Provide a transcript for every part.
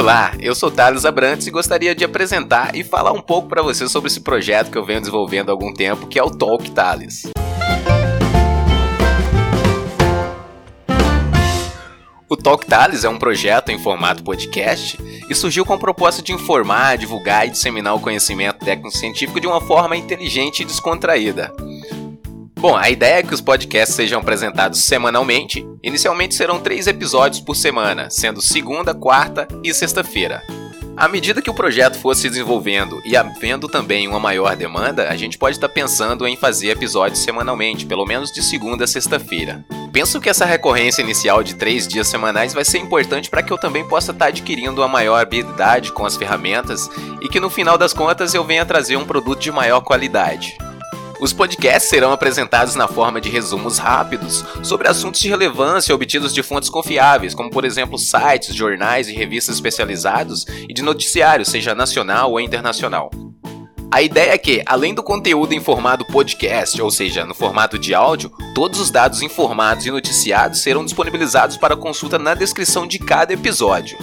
Olá, eu sou Thales Abrantes e gostaria de apresentar e falar um pouco para você sobre esse projeto que eu venho desenvolvendo há algum tempo, que é o Talk Thales. O Talk Thales é um projeto em formato podcast e surgiu com a proposta de informar, divulgar e disseminar o conhecimento técnico-científico de uma forma inteligente e descontraída. Bom, a ideia é que os podcasts sejam apresentados semanalmente. Inicialmente serão três episódios por semana, sendo segunda, quarta e sexta-feira. À medida que o projeto for se desenvolvendo e havendo também uma maior demanda, a gente pode estar pensando em fazer episódios semanalmente, pelo menos de segunda a sexta-feira. Penso que essa recorrência inicial de três dias semanais vai ser importante para que eu também possa estar adquirindo uma maior habilidade com as ferramentas e que no final das contas eu venha trazer um produto de maior qualidade. Os podcasts serão apresentados na forma de resumos rápidos sobre assuntos de relevância obtidos de fontes confiáveis, como por exemplo sites, jornais e revistas especializados e de noticiário, seja nacional ou internacional. A ideia é que, além do conteúdo em formato podcast, ou seja, no formato de áudio, todos os dados informados e noticiados serão disponibilizados para consulta na descrição de cada episódio.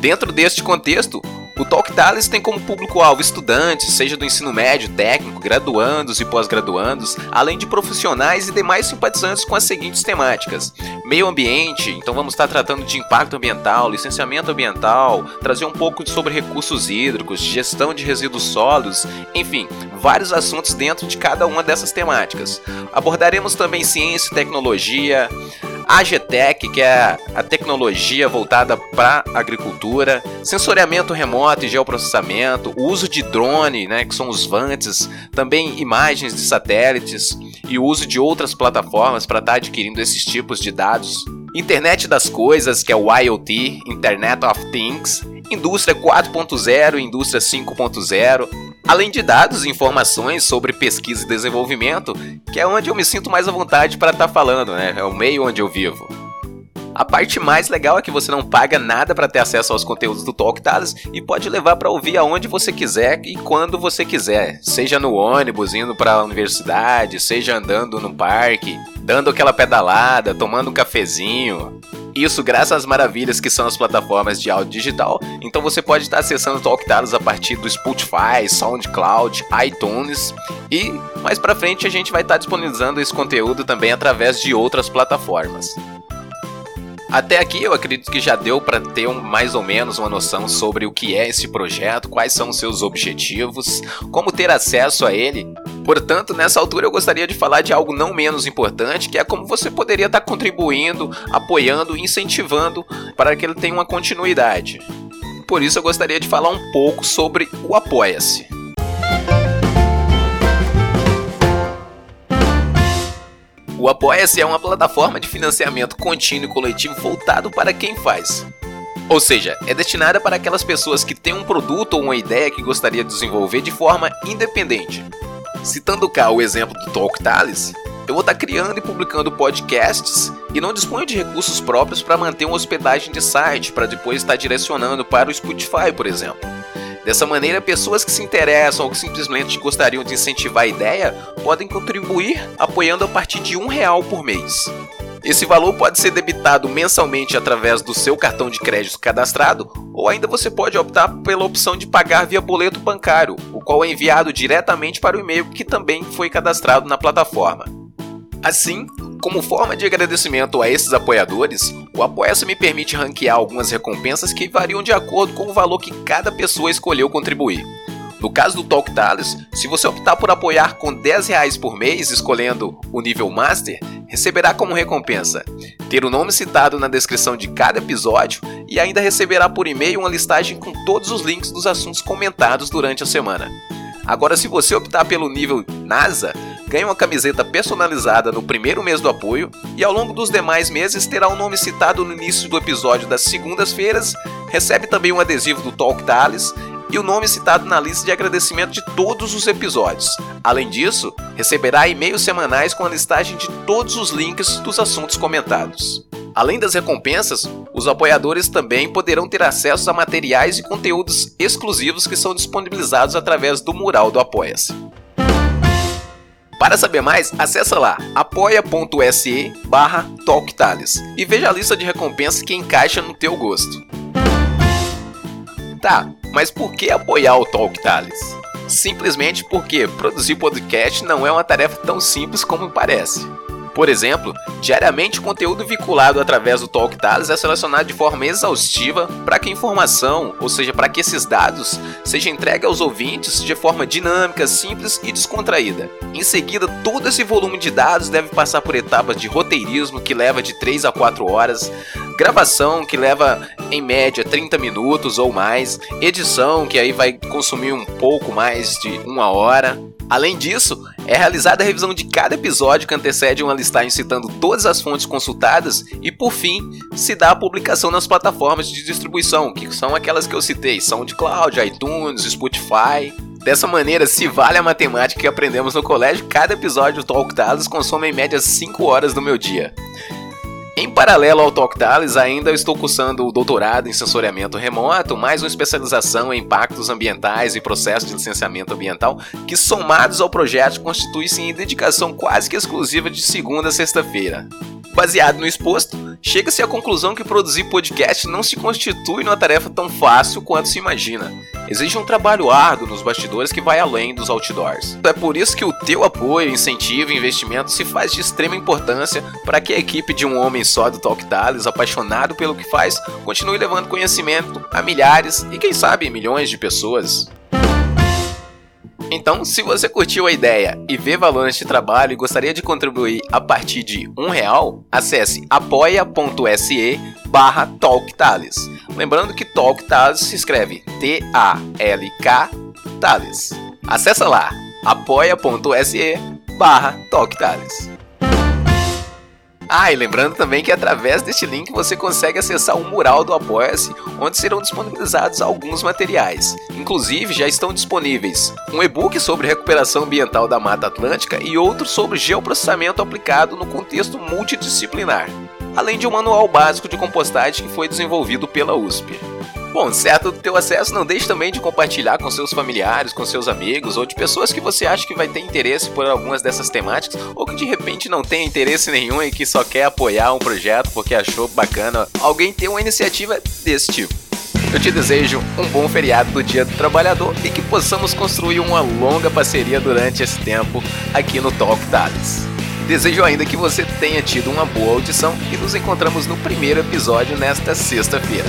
Dentro deste contexto, o Talk Thales tem como público-alvo estudantes, seja do ensino médio, técnico, graduandos e pós-graduandos, além de profissionais e demais simpatizantes com as seguintes temáticas: meio ambiente, então vamos estar tratando de impacto ambiental, licenciamento ambiental, trazer um pouco sobre recursos hídricos, gestão de resíduos sólidos, enfim, vários assuntos dentro de cada uma dessas temáticas. Abordaremos também ciência e tecnologia, AGTEC, que é a tecnologia voltada para agricultura, sensoriamento remoto e geoprocessamento, o uso de drone, né, que são os VANTs, também imagens de satélites e o uso de outras plataformas para estar tá adquirindo esses tipos de dados. Internet das coisas, que é o IoT, Internet of Things, indústria 4.0 e indústria 5.0, além de dados e informações sobre pesquisa e desenvolvimento, que é onde eu me sinto mais à vontade para estar tá falando, né? É o meio onde eu vivo. A parte mais legal é que você não paga nada para ter acesso aos conteúdos do Talk Tales e pode levar para ouvir aonde você quiser e quando você quiser, seja no ônibus indo para a universidade, seja andando no parque, dando aquela pedalada, tomando um cafezinho. Isso graças às maravilhas que são as plataformas de áudio digital. Então você pode estar acessando o Talk Tales a partir do Spotify, SoundCloud, iTunes e mais para frente a gente vai estar disponibilizando esse conteúdo também através de outras plataformas. Até aqui eu acredito que já deu para ter um, mais ou menos uma noção sobre o que é esse projeto, quais são seus objetivos, como ter acesso a ele. Portanto, nessa altura eu gostaria de falar de algo não menos importante, que é como você poderia estar contribuindo, apoiando, incentivando para que ele tenha uma continuidade. Por isso eu gostaria de falar um pouco sobre o Apoia-se. O Apoia-se é uma plataforma de financiamento contínuo e coletivo voltado para quem faz. Ou seja, é destinada para aquelas pessoas que têm um produto ou uma ideia que gostaria de desenvolver de forma independente. Citando cá o exemplo do Talk Thales, eu vou estar criando e publicando podcasts e não disponho de recursos próprios para manter uma hospedagem de site para depois estar direcionando para o Spotify, por exemplo. Dessa maneira, pessoas que se interessam ou que simplesmente gostariam de incentivar a ideia podem contribuir apoiando a partir de um real por mês. Esse valor pode ser debitado mensalmente através do seu cartão de crédito cadastrado, ou ainda você pode optar pela opção de pagar via boleto bancário, o qual é enviado diretamente para o e-mail que também foi cadastrado na plataforma. Assim, como forma de agradecimento a esses apoiadores, o Apoia-se me permite ranquear algumas recompensas que variam de acordo com o valor que cada pessoa escolheu contribuir. No caso do Talk Tales, se você optar por apoiar com 10 reais por mês, escolhendo o nível Master, receberá como recompensa ter o nome citado na descrição de cada episódio e ainda receberá por e-mail uma listagem com todos os links dos assuntos comentados durante a semana. Agora, se você optar pelo nível NASA, ganha uma camiseta personalizada no primeiro mês do apoio e ao longo dos demais meses terá o um nome citado no início do episódio das segundas-feiras, recebe também um adesivo do Talk Tales e o nome citado na lista de agradecimento de todos os episódios. Além disso, receberá e-mails semanais com a listagem de todos os links dos assuntos comentados. Além das recompensas, os apoiadores também poderão ter acesso a materiais e conteúdos exclusivos que são disponibilizados através do mural do Apoia-se. Para saber mais, acesse lá apoia.se barra e veja a lista de recompensas que encaixa no teu gosto. Tá, mas por que apoiar o Talk Thales? Simplesmente porque produzir podcast não é uma tarefa tão simples como parece. Por exemplo, diariamente o conteúdo vinculado através do Talk Tales é selecionado de forma exaustiva para que a informação, ou seja, para que esses dados, seja entregue aos ouvintes de forma dinâmica, simples e descontraída. Em seguida, todo esse volume de dados deve passar por etapas de roteirismo que leva de 3 a 4 horas, gravação que leva em média 30 minutos ou mais, edição que aí vai consumir um pouco mais de uma hora. Além disso, é realizada a revisão de cada episódio que antecede uma listagem citando todas as fontes consultadas e, por fim, se dá a publicação nas plataformas de distribuição, que são aquelas que eu citei, SoundCloud, iTunes, Spotify. Dessa maneira, se vale a matemática que aprendemos no colégio, cada episódio do Talk Tales consome em média 5 horas do meu dia. Em paralelo ao Talk Tales, ainda estou cursando o doutorado em sensoriamento remoto, mais uma especialização em impactos ambientais e processos de licenciamento ambiental, que somados ao projeto constituem-se em dedicação quase que exclusiva de segunda a sexta-feira. Baseado no exposto, chega-se à conclusão que produzir podcast não se constitui numa tarefa tão fácil quanto se imagina. Exige um trabalho árduo nos bastidores que vai além dos outdoors. É por isso que o teu apoio, incentivo e investimento se faz de extrema importância para que a equipe de um homem só do Talk Tales, apaixonado pelo que faz, continue levando conhecimento a milhares e quem sabe milhões de pessoas. Então, se você curtiu a ideia e vê valor neste trabalho e gostaria de contribuir a partir de um real, acesse apoia.se barra TalkTales. Lembrando que Talk Thales se escreve T-A-L-K Thales. Acesse lá apoia.se barra TalkTales. Ah, e lembrando também que através deste link você consegue acessar um mural do Apoia-se, onde serão disponibilizados alguns materiais. Inclusive, já estão disponíveis um e-book sobre recuperação ambiental da Mata Atlântica e outro sobre geoprocessamento aplicado no contexto multidisciplinar, além de um manual básico de compostagem que foi desenvolvido pela USP. Bom, certo do teu acesso, não deixe também de compartilhar com seus familiares, com seus amigos ou de pessoas que você acha que vai ter interesse por algumas dessas temáticas ou que de repente não tem interesse nenhum e que só quer apoiar um projeto porque achou bacana alguém ter uma iniciativa desse tipo. Eu te desejo um bom feriado do Dia do Trabalhador e que possamos construir uma longa parceria durante esse tempo aqui no Talk Thales. Desejo ainda que você tenha tido uma boa audição e nos encontramos no primeiro episódio nesta sexta-feira.